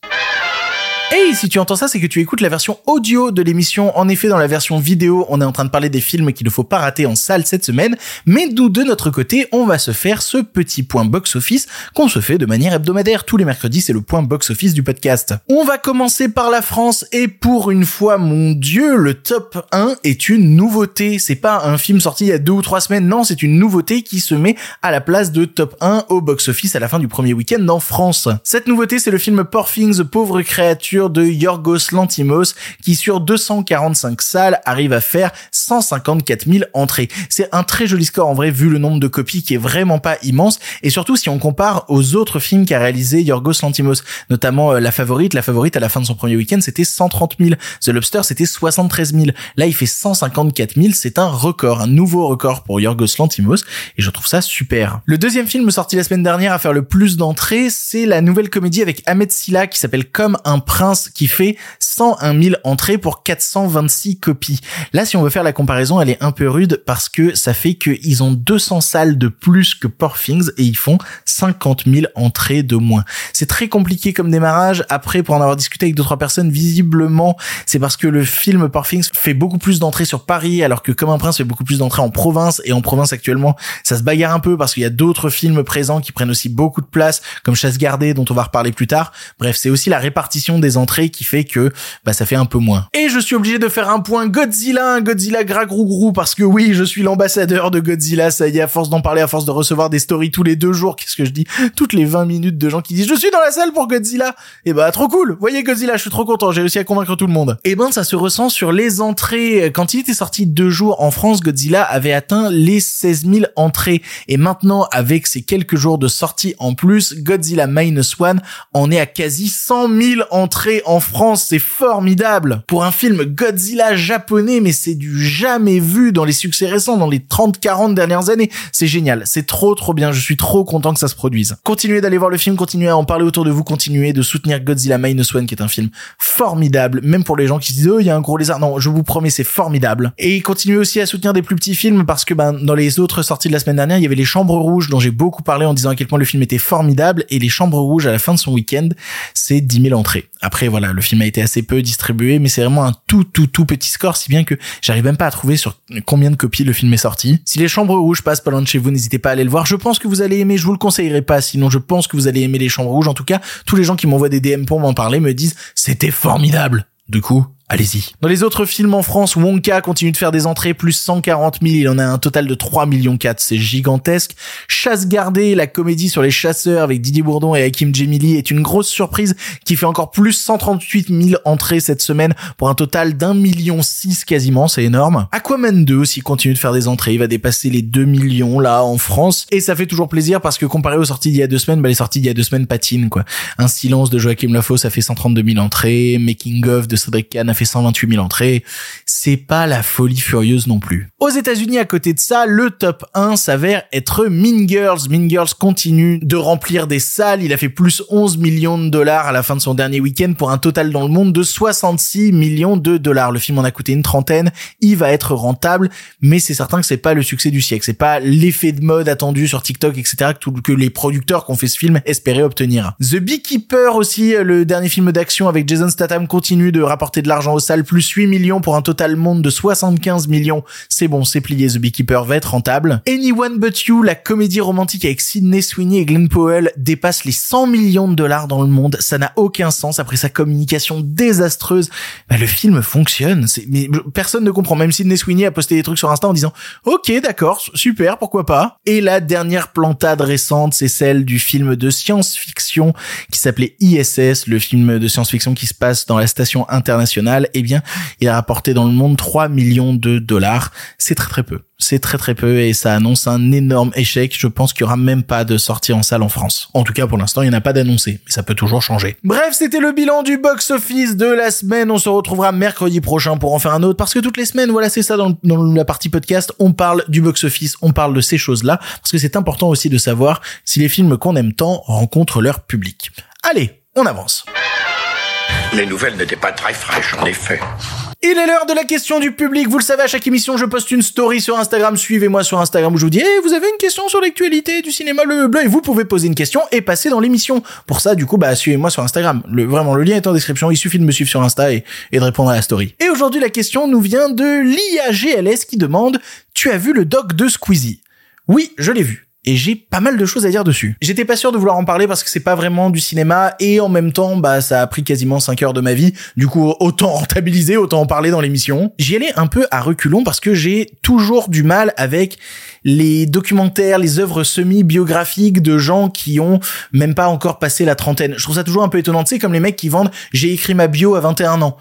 Et si tu entends ça, c'est que tu écoutes la version audio de l'émission. En effet, dans la version vidéo, on est en train de parler des films qu'il ne faut pas rater en salle cette semaine. Mais nous, de notre côté, on va se faire ce petit point box-office qu'on se fait de manière hebdomadaire. Tous les mercredis, c'est le point box-office du podcast. On va commencer par la France et pour une fois, mon dieu, le top 1 est une nouveauté. C'est pas un film sorti il y a deux ou trois semaines. Non, c'est une nouveauté qui se met à la place de top 1 au box-office à la fin du premier week-end en France. Cette nouveauté, c'est le film Poor Things, pauvre créature de Yorgos Lantimos qui sur 245 salles arrive à faire 154 000 entrées. C'est un très joli score en vrai vu le nombre de copies qui est vraiment pas immense et surtout si on compare aux autres films qu'a réalisé Yorgos Lantimos, notamment euh, La Favorite. La Favorite à la fin de son premier week-end c'était 130 000. The Lobster c'était 73 000. Là il fait 154 000. C'est un record, un nouveau record pour Yorgos Lantimos et je trouve ça super. Le deuxième film sorti la semaine dernière à faire le plus d'entrées, c'est la nouvelle comédie avec Ahmed Silla qui s'appelle Comme un prince qui fait 101 000 entrées pour 426 copies. Là, si on veut faire la comparaison, elle est un peu rude parce que ça fait qu'ils ont 200 salles de plus que Poor Things et ils font 50 000 entrées de moins. C'est très compliqué comme démarrage. Après, pour en avoir discuté avec deux trois personnes, visiblement, c'est parce que le film Poor Things fait beaucoup plus d'entrées sur Paris, alors que Comme un prince fait beaucoup plus d'entrées en province. Et en province actuellement, ça se bagarre un peu parce qu'il y a d'autres films présents qui prennent aussi beaucoup de place, comme Chasse gardée, dont on va reparler plus tard. Bref, c'est aussi la répartition des entrées qui fait que bah ça fait un peu moins. Et je suis obligé de faire un point Godzilla, Godzilla grou parce que oui, je suis l'ambassadeur de Godzilla, ça y est à force d'en parler, à force de recevoir des stories tous les deux jours, qu'est-ce que je dis Toutes les 20 minutes de gens qui disent "Je suis dans la salle pour Godzilla." Et bah trop cool. Voyez Godzilla, je suis trop content, j'ai réussi à convaincre tout le monde. Et ben ça se ressent sur les entrées. Quand il était sorti deux jours en France, Godzilla avait atteint les 16 000 entrées et maintenant avec ces quelques jours de sortie en plus, Godzilla Minus One en est à quasi 100 000 entrées en France, c'est formidable. Pour un film Godzilla japonais, mais c'est du jamais vu dans les succès récents, dans les 30-40 dernières années. C'est génial, c'est trop trop bien, je suis trop content que ça se produise. Continuez d'aller voir le film, continuez à en parler autour de vous, continuez de soutenir Godzilla Minus One qui est un film formidable, même pour les gens qui se disent oh il y a un gros lézard. Non, je vous promets c'est formidable. Et continuez aussi à soutenir des plus petits films parce que ben dans les autres sorties de la semaine dernière, il y avait les Chambres Rouges dont j'ai beaucoup parlé en disant à quel point le film était formidable et les Chambres Rouges à la fin de son week-end, c'est 10 000 entrées. Après voilà, le film a été assez peu distribué, mais c'est vraiment un tout tout tout petit score, si bien que j'arrive même pas à trouver sur combien de copies le film est sorti. Si les Chambres Rouges passent pas loin de chez vous, n'hésitez pas à aller le voir. Je pense que vous allez aimer, je vous le conseillerais pas, sinon je pense que vous allez aimer les Chambres Rouges. En tout cas, tous les gens qui m'envoient des DM pour m'en parler me disent c'était formidable. Du coup, Allez-y. Dans les autres films en France, Wonka continue de faire des entrées plus 140 000. Il en a un total de 3 millions 4. C'est gigantesque. Chasse gardée, la comédie sur les chasseurs avec Didier Bourdon et Hakim Djemili est une grosse surprise qui fait encore plus 138 000 entrées cette semaine pour un total d'un million 6 quasiment. C'est énorme. Aquaman 2 aussi continue de faire des entrées. Il va dépasser les 2 millions là en France. Et ça fait toujours plaisir parce que comparé aux sorties d'il y a deux semaines, bah, les sorties d'il y a deux semaines patinent, quoi. Un silence de Joachim Lafaux, ça fait 132 000 entrées. Making of de Cédric Kahn a fait 128 000 entrées. C'est pas la folie furieuse non plus. Aux États-Unis, à côté de ça, le top 1 s'avère être Mean Girls. Mean Girls continue de remplir des salles. Il a fait plus 11 millions de dollars à la fin de son dernier week-end pour un total dans le monde de 66 millions de dollars. Le film en a coûté une trentaine. Il va être rentable, mais c'est certain que c'est pas le succès du siècle. C'est pas l'effet de mode attendu sur TikTok, etc. que, les producteurs qui ont fait ce film espéraient obtenir. The Beekeeper aussi, le dernier film d'action avec Jason Statham continue de rapporter de l'argent aux salles, plus 8 millions pour un total monde de 75 millions. C'est bon, c'est plié, The Beekeeper va être rentable. Anyone But You, la comédie romantique avec Sidney Sweeney et Glenn Powell, dépasse les 100 millions de dollars dans le monde. Ça n'a aucun sens après sa communication désastreuse. Bah, le film fonctionne. Mais personne ne comprend. Même Sidney Sweeney a posté des trucs sur Insta en disant, ok, d'accord, super, pourquoi pas. Et la dernière plantade récente, c'est celle du film de science-fiction qui s'appelait ISS, le film de science-fiction qui se passe dans la station internationale. Eh bien, il a rapporté dans le monde 3 millions de dollars. C'est très très peu. C'est très très peu et ça annonce un énorme échec. Je pense qu'il y aura même pas de sortie en salle en France. En tout cas, pour l'instant, il n'y en a pas d'annoncé, mais ça peut toujours changer. Bref, c'était le bilan du box-office de la semaine. On se retrouvera mercredi prochain pour en faire un autre parce que toutes les semaines, voilà, c'est ça dans, dans la partie podcast, on parle du box-office, on parle de ces choses-là parce que c'est important aussi de savoir si les films qu'on aime tant rencontrent leur public. Allez, on avance. Les nouvelles n'étaient pas très fraîches, en effet. Il est l'heure de la question du public. Vous le savez, à chaque émission, je poste une story sur Instagram. Suivez-moi sur Instagram où je vous dis, Eh, vous avez une question sur l'actualité du cinéma le bleu et vous pouvez poser une question et passer dans l'émission. Pour ça, du coup, bah, suivez-moi sur Instagram. Le, vraiment, le lien est en description. Il suffit de me suivre sur Insta et, et de répondre à la story. Et aujourd'hui, la question nous vient de l'IAGLS qui demande, tu as vu le doc de Squeezie? Oui, je l'ai vu et j'ai pas mal de choses à dire dessus. J'étais pas sûr de vouloir en parler parce que c'est pas vraiment du cinéma et en même temps, bah, ça a pris quasiment 5 heures de ma vie. Du coup, autant rentabiliser, autant en parler dans l'émission. J'y allais un peu à reculons parce que j'ai toujours du mal avec les documentaires, les œuvres semi-biographiques de gens qui ont même pas encore passé la trentaine. Je trouve ça toujours un peu étonnant. Tu sais, comme les mecs qui vendent j'ai écrit ma bio à 21 ans.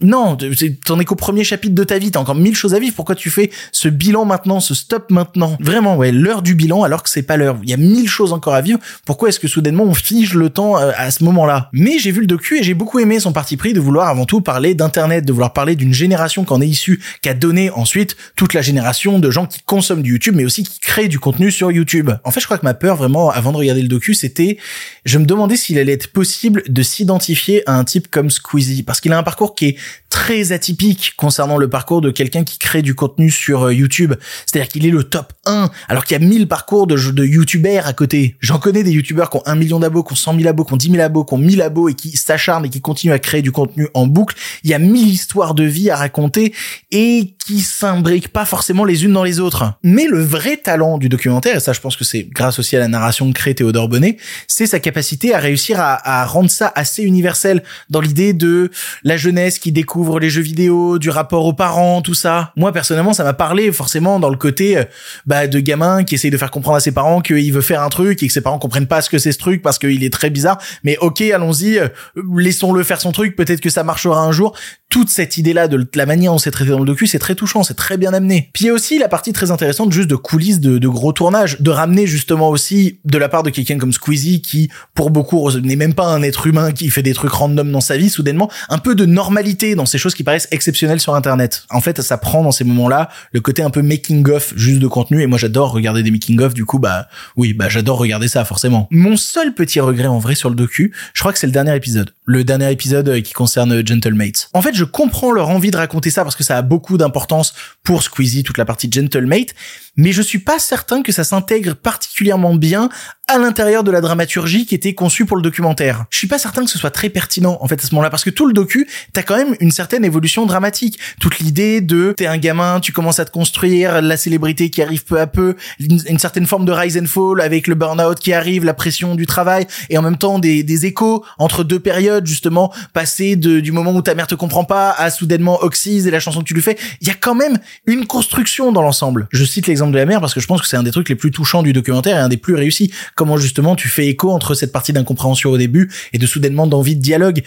Non, t'en es qu'au premier chapitre de ta vie, t'as encore mille choses à vivre. Pourquoi tu fais ce bilan maintenant, ce stop maintenant? Vraiment, ouais, l'heure du bilan alors que c'est pas l'heure. Il y a mille choses encore à vivre. Pourquoi est-ce que soudainement on fige le temps euh, à ce moment-là? Mais j'ai vu le docu et j'ai beaucoup aimé son parti pris de vouloir avant tout parler d'internet, de vouloir parler d'une génération qu'en est issue, qu'a donné ensuite toute la génération de gens qui consomment du YouTube, mais aussi qui créent du contenu sur YouTube. En fait, je crois que ma peur vraiment avant de regarder le docu, c'était, je me demandais s'il allait être possible de s'identifier à un type comme Squeezie, parce qu'il a un parcours qui est très atypique concernant le parcours de quelqu'un qui crée du contenu sur euh, YouTube. C'est-à-dire qu'il est le top 1, alors qu'il y a 1000 parcours de, de YouTubers à côté. J'en connais des YouTubers qui ont 1 million d'abos, qui ont 100 000 abos, qui ont 10 000 abos, qui ont 1000 abos et qui s'acharnent et qui continuent à créer du contenu en boucle. Il y a 1000 histoires de vie à raconter et qui s'imbriquent pas forcément les unes dans les autres. Mais le vrai talent du documentaire, et ça je pense que c'est grâce aussi à la narration que crée Théodore Bonnet, c'est sa capacité à réussir à, à rendre ça assez universel dans l'idée de la jeunesse qui découvre les jeux vidéo, du rapport aux parents, tout ça. Moi personnellement, ça m'a parlé forcément dans le côté euh, bah, de gamin qui essaye de faire comprendre à ses parents qu'il veut faire un truc et que ses parents comprennent pas ce que c'est ce truc parce qu'il est très bizarre. Mais ok, allons-y, euh, laissons-le faire son truc, peut-être que ça marchera un jour. Toute cette idée-là de la manière dont c'est traité dans le docu, c'est très touchant, c'est très bien amené. Puis il y a aussi la partie très intéressante juste de coulisses de, gros tournages, de ramener justement aussi de la part de quelqu'un comme Squeezie qui, pour beaucoup, n'est même pas un être humain qui fait des trucs random dans sa vie, soudainement, un peu de normalité dans ces choses qui paraissent exceptionnelles sur Internet. En fait, ça prend dans ces moments-là le côté un peu making of juste de contenu et moi j'adore regarder des making of du coup bah oui bah j'adore regarder ça forcément. Mon seul petit regret en vrai sur le docu, je crois que c'est le dernier épisode, le dernier épisode euh, qui concerne Gentlemates. En fait, je comprends leur envie de raconter ça parce que ça a beaucoup d'importance pour Squeezie toute la partie Gentlemate, mais je suis pas certain que ça s'intègre particulièrement bien à l'intérieur de la dramaturgie qui était conçue pour le documentaire. Je suis pas certain que ce soit très pertinent en fait à ce moment-là parce que tout le docu, t'as quand même une certaine évolution dramatique. Toute l'idée de t'es un gamin, tu commences à te construire, la célébrité qui arrive peu à peu, une, certaine forme de rise and fall avec le burn-out qui arrive, la pression du travail et en même temps des, des échos entre deux périodes justement, passer du moment où ta mère te comprend pas à soudainement Oxys et la chanson que tu lui fais. Il y a quand même une construction dans l'ensemble. Je cite l'exemple de la mère parce que je pense que c'est un des trucs les plus touchants du documentaire et un des plus réussis comment justement tu fais écho entre cette partie d'incompréhension au début et de soudainement d'envie de dialogue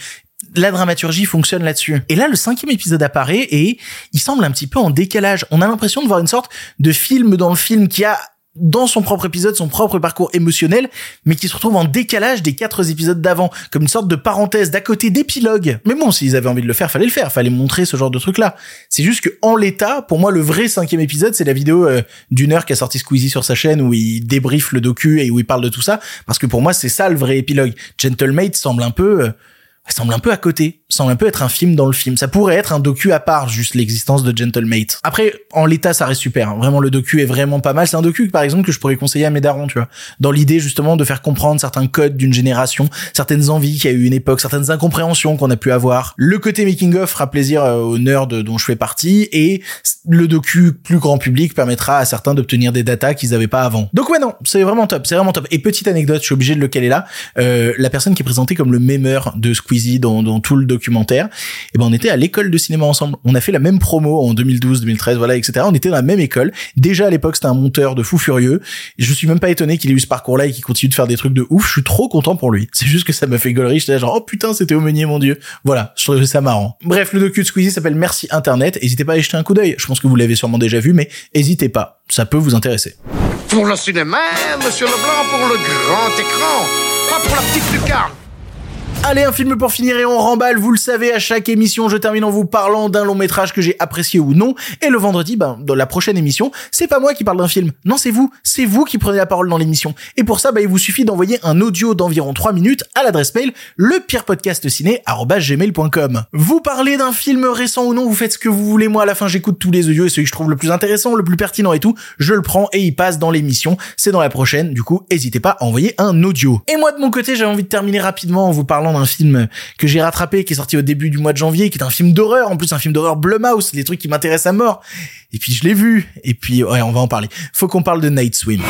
la dramaturgie fonctionne là-dessus. Et là, le cinquième épisode apparaît et il semble un petit peu en décalage. On a l'impression de voir une sorte de film dans le film qui a dans son propre épisode, son propre parcours émotionnel, mais qui se retrouve en décalage des quatre épisodes d'avant, comme une sorte de parenthèse d'à côté d'épilogue. Mais bon, s'ils avaient envie de le faire, fallait le faire, fallait montrer ce genre de truc-là. C'est juste que en l'état, pour moi, le vrai cinquième épisode, c'est la vidéo euh, d'une heure qu'a sorti Squeezie sur sa chaîne où il débriefe le docu et où il parle de tout ça, parce que pour moi, c'est ça le vrai épilogue. Gentlemate semble un peu, euh, semble un peu à côté semble un peu être un film dans le film. Ça pourrait être un docu à part, juste l'existence de Gentlemate. Après, en l'état, ça reste super. hein. Vraiment, le docu est vraiment pas mal. C'est un docu, par exemple, que je pourrais conseiller à mes darons, tu vois. Dans l'idée, justement, de faire comprendre certains codes d'une génération, certaines envies qu'il y a eu une époque, certaines incompréhensions qu'on a pu avoir. Le côté making-of fera plaisir euh, aux nerds dont je fais partie, et le docu plus grand public permettra à certains d'obtenir des datas qu'ils avaient pas avant. Donc ouais, non, c'est vraiment top, c'est vraiment top. Et petite anecdote, je suis obligé de le caler là, euh, la personne qui est présentée comme le memeur de Dans, tout le documentaire, et ben on était à l'école de cinéma ensemble. On a fait la même promo en 2012, 2013, voilà, etc. On était dans la même école. Déjà à l'époque, c'était un monteur de fou furieux. Je suis même pas étonné qu'il ait eu ce parcours-là et qu'il continue de faire des trucs de ouf. Je suis trop content pour lui. C'est juste que ça m'a fait gaulerie. J'étais genre, oh putain, c'était au meunier, mon dieu. Voilà, je trouvais ça marrant. Bref, le docu de Squeezie s'appelle Merci Internet. N'hésitez pas à y jeter un coup d'œil. Je pense que vous l'avez sûrement déjà vu, mais hésitez pas. Ça peut vous intéresser. Pour le cinéma, monsieur Leblanc, pour le grand écran, pas pour la petite lucarne. Allez, un film pour finir et on remballe. Vous le savez, à chaque émission, je termine en vous parlant d'un long métrage que j'ai apprécié ou non. Et le vendredi, ben, dans la prochaine émission, c'est pas moi qui parle d'un film. Non, c'est vous. C'est vous qui prenez la parole dans l'émission. Et pour ça, ben, il vous suffit d'envoyer un audio d'environ 3 minutes à l'adresse mail lepirepodcastciné.com. Vous parlez d'un film récent ou non, vous faites ce que vous voulez. Moi, à la fin, j'écoute tous les audios et celui que je trouve le plus intéressant, le plus pertinent et tout, je le prends et il passe dans l'émission. C'est dans la prochaine. Du coup, n'hésitez pas à envoyer un audio. Et moi, de mon côté, j'ai envie de terminer rapidement en vous parlant d'un film que j'ai rattrapé, qui est sorti au début du mois de janvier, qui est un film d'horreur, en plus un film d'horreur Blumhouse, des trucs qui m'intéressent à mort. Et puis je l'ai vu, et puis ouais, on va en parler. Faut qu'on parle de Night Swim.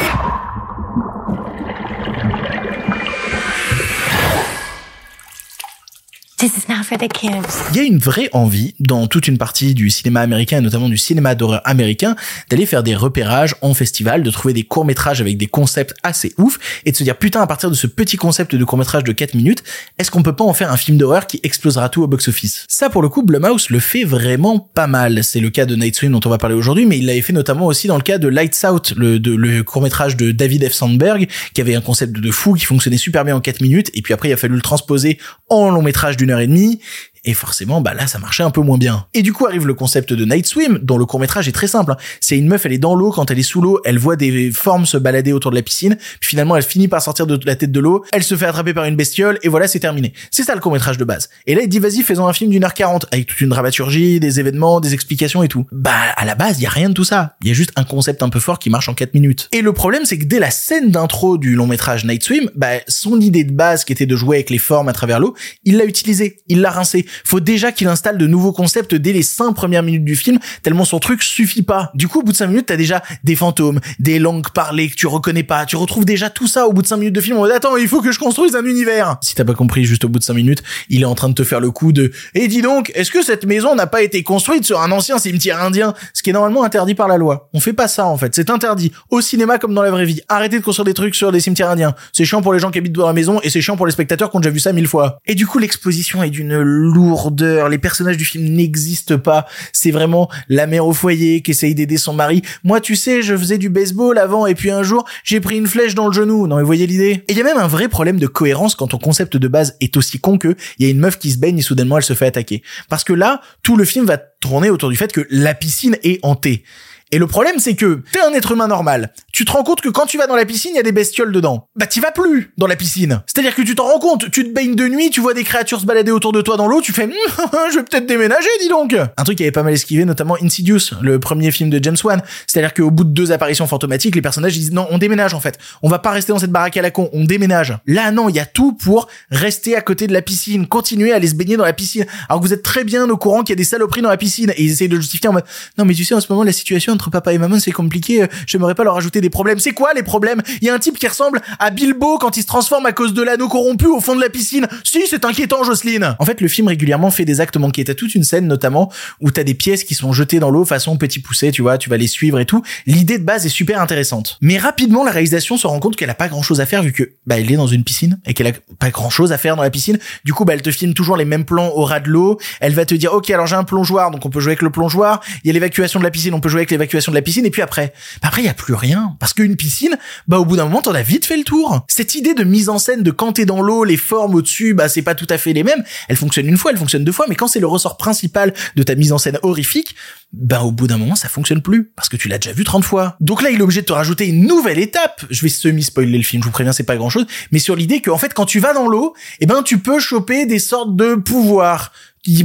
Il y a une vraie envie dans toute une partie du cinéma américain et notamment du cinéma d'horreur américain d'aller faire des repérages en festival, de trouver des courts-métrages avec des concepts assez ouf et de se dire putain à partir de ce petit concept de court-métrage de 4 minutes, est-ce qu'on peut pas en faire un film d'horreur qui explosera tout au box-office? Ça pour le coup Blumhouse le fait vraiment pas mal. C'est le cas de Night Swim dont on va parler aujourd'hui mais il l'avait fait notamment aussi dans le cas de Lights Out, le, de, le court-métrage de David F. Sandberg qui avait un concept de fou qui fonctionnait super bien en 4 minutes et puis après il a fallu le transposer en long métrage d'une et demie et forcément, bah là, ça marchait un peu moins bien. Et du coup arrive le concept de Night Swim, dont le court métrage est très simple. hein. C'est une meuf, elle est dans l'eau, quand elle est sous l'eau, elle voit des formes se balader autour de la piscine, puis finalement elle finit par sortir de la tête de l'eau, elle se fait attraper par une bestiole, et voilà, c'est terminé. C'est ça le court métrage de base. Et là, il dit, vas-y, faisons un film d'une heure quarante, avec toute une dramaturgie, des événements, des explications et tout. Bah, à la base, il y a rien de tout ça. Il y a juste un concept un peu fort qui marche en 4 minutes. Et le problème, c'est que dès la scène d'intro du long métrage Night Swim, bah, son idée de base qui était de jouer avec les formes à travers l'eau, il l'a utilisé, il l'a rincé. Faut déjà qu'il installe de nouveaux concepts dès les 5 premières minutes du film, tellement son truc suffit pas. Du coup, au bout de 5 minutes, t'as déjà des fantômes, des langues parlées que tu reconnais pas, tu retrouves déjà tout ça au bout de 5 minutes de film, on va attends, il faut que je construise un univers. Si t'as pas compris juste au bout de 5 minutes, il est en train de te faire le coup de, et dis donc, est-ce que cette maison n'a pas été construite sur un ancien cimetière indien? Ce qui est normalement interdit par la loi. On fait pas ça, en fait. C'est interdit. Au cinéma comme dans la vraie vie. Arrêtez de construire des trucs sur des cimetières indiens. C'est chiant pour les gens qui habitent dans la maison et c'est chiant pour les spectateurs qui ont déjà vu ça mille fois. Et du coup, l'exposition est d'une Les personnages du film n'existent pas. C'est vraiment la mère au foyer qui essaye d'aider son mari. Moi, tu sais, je faisais du baseball avant et puis un jour, j'ai pris une flèche dans le genou. Non, mais voyez l'idée? Et il y a même un vrai problème de cohérence quand ton concept de base est aussi con que il y a une meuf qui se baigne et soudainement elle se fait attaquer. Parce que là, tout le film va tourner autour du fait que la piscine est hantée. Et le problème, c'est que t'es un être humain normal. Tu te rends compte que quand tu vas dans la piscine, il y a des bestioles dedans. Bah, t'y vas plus dans la piscine. C'est-à-dire que tu t'en rends compte. Tu te baignes de nuit, tu vois des créatures se balader autour de toi dans l'eau, tu fais, Hum, je vais peut-être déménager, dis donc. Un truc qui avait pas mal esquivé, notamment Insidious, le premier film de James Wan. C'est-à-dire qu'au bout de deux apparitions fantomatiques, les personnages disent, non, on déménage, en fait. On va pas rester dans cette baraque à la con, on déménage. Là, non, il y a tout pour rester à côté de la piscine, continuer à aller se baigner dans la piscine. Alors que vous êtes très bien au courant qu'il y a des saloperies dans la piscine et ils essayent de justifier en mode, non, mais tu sais, en ce moment, la situation entre papa et maman, c'est compliqué, euh, j'aimerais pas leur ajouter des problèmes. C'est quoi les problèmes? Il y a un type qui ressemble à Bilbo quand il se transforme à cause de l'anneau corrompu au fond de la piscine. Si, c'est inquiétant, Jocelyne. En fait, le film régulièrement fait des actes manqués. T'as toute une scène notamment où t'as des pièces qui sont jetées dans l'eau façon petit poussé, tu vois, tu vas les suivre et tout. L'idée de base est super intéressante. Mais rapidement, la réalisation se rend compte qu'elle a pas grand chose à faire vu que, bah, elle est dans une piscine et qu'elle a pas grand chose à faire dans la piscine. Du coup, bah, elle te filme toujours les mêmes plans au ras de l'eau. Elle va te dire, ok, alors j'ai un plongeoir, donc on peut jouer avec le plongeoir. Il y a l'évacuation de la piscine, on peut jouer avec l'évacuation de la piscine. Et puis après, bah après, il y a plus rien. Parce qu'une piscine, bah, au bout d'un moment, t'en as vite fait le tour. Cette idée de mise en scène de quand dans l'eau, les formes au-dessus, bah, c'est pas tout à fait les mêmes. Elle fonctionne une fois, elle fonctionne deux fois, mais quand c'est le ressort principal de ta mise en scène horrifique, bah, au bout d'un moment, ça fonctionne plus. Parce que tu l'as déjà vu 30 fois. Donc là, il est obligé de te rajouter une nouvelle étape. Je vais semi-spoiler le film, je vous préviens, c'est pas grand chose. Mais sur l'idée qu'en fait, quand tu vas dans l'eau, eh ben, tu peux choper des sortes de pouvoirs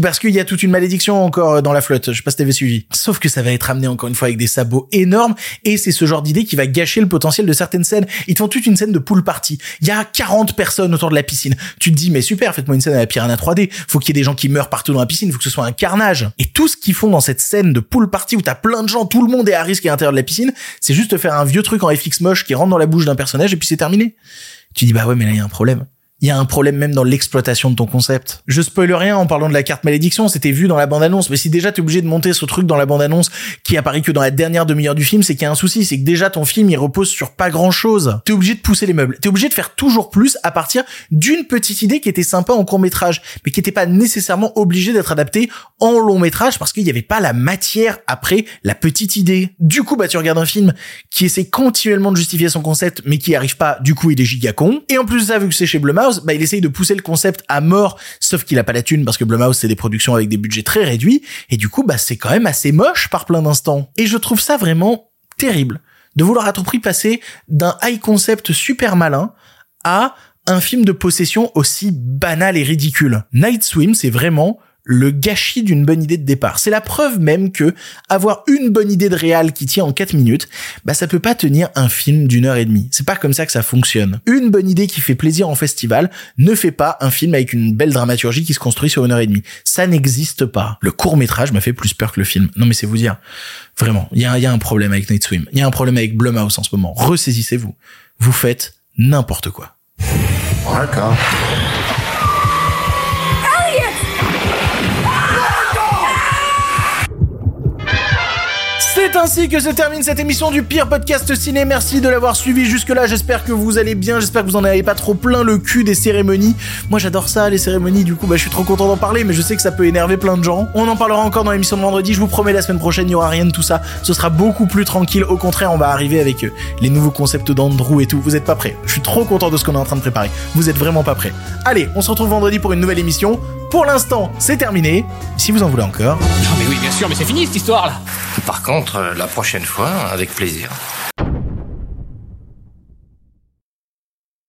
parce qu'il y a toute une malédiction encore dans la flotte. Je sais pas si t'avais suivi. Sauf que ça va être amené encore une fois avec des sabots énormes et c'est ce genre d'idée qui va gâcher le potentiel de certaines scènes. Ils te font toute une scène de pool party. Il y a 40 personnes autour de la piscine. Tu te dis, mais super, faites-moi une scène à la Piranha 3D. Faut qu'il y ait des gens qui meurent partout dans la piscine. Faut que ce soit un carnage. Et tout ce qu'ils font dans cette scène de pool party où t'as plein de gens, tout le monde est à risque à l'intérieur de la piscine, c'est juste faire un vieux truc en FX moche qui rentre dans la bouche d'un personnage et puis c'est terminé. Tu dis, bah ouais, mais là, il y a un problème. Il y a un problème même dans l'exploitation de ton concept. Je spoil rien en parlant de la carte malédiction, c'était vu dans la bande-annonce, mais si déjà t'es obligé de monter ce truc dans la bande-annonce qui apparaît que dans la dernière demi-heure du film, c'est qu'il y a un souci, c'est que déjà ton film il repose sur pas grand-chose. T'es obligé de pousser les meubles, t'es obligé de faire toujours plus à partir d'une petite idée qui était sympa en court-métrage, mais qui était pas nécessairement obligée d'être adaptée en long-métrage parce qu'il y avait pas la matière après la petite idée. Du coup, bah tu regardes un film qui essaie continuellement de justifier son concept, mais qui arrive pas, du coup il est giga con. Et en plus de ça, vu que c'est chez Blumhouse, Bah, il essaye de pousser le concept à mort, sauf qu'il a pas la thune parce que Blumhouse, c'est des productions avec des budgets très réduits. Et du coup, bah, c'est quand même assez moche par plein d'instants. Et je trouve ça vraiment terrible de vouloir à tout prix passer d'un high concept super malin à un film de possession aussi banal et ridicule. Night Swim, c'est vraiment le gâchis d'une bonne idée de départ. C'est la preuve même que avoir une bonne idée de réal qui tient en 4 minutes, bah ça peut pas tenir un film d'une heure et demie. C'est pas comme ça que ça fonctionne. Une bonne idée qui fait plaisir en festival ne fait pas un film avec une belle dramaturgie qui se construit sur une heure et demie. Ça n'existe pas. Le court métrage m'a fait plus peur que le film. Non mais c'est vous dire. Vraiment, il y a, un problème avec Night Swim. Il y a un problème avec Blumhouse en ce moment. Ressaisissez-vous. Vous faites n'importe quoi. D'accord. C'est ainsi que se termine cette émission du pire podcast ciné. Merci de l'avoir suivi jusque-là. J'espère que vous allez bien. J'espère que vous en avez pas trop plein le cul des cérémonies. Moi, j'adore ça, les cérémonies. Du coup, bah, je suis trop content d'en parler, mais je sais que ça peut énerver plein de gens. On en parlera encore dans l'émission de vendredi. Je vous promets, la semaine prochaine, il y aura rien de tout ça. Ce sera beaucoup plus tranquille. Au contraire, on va arriver avec euh, les nouveaux concepts d'Andrew et tout. Vous êtes pas prêts. Je suis trop content de ce qu'on est en train de préparer. Vous êtes vraiment pas prêts. Allez, on se retrouve vendredi pour une nouvelle émission. Pour l'instant, c'est terminé. Si vous en voulez encore, Non mais oui, bien sûr, mais c'est fini cette histoire là Par contre, euh, la prochaine fois, avec plaisir.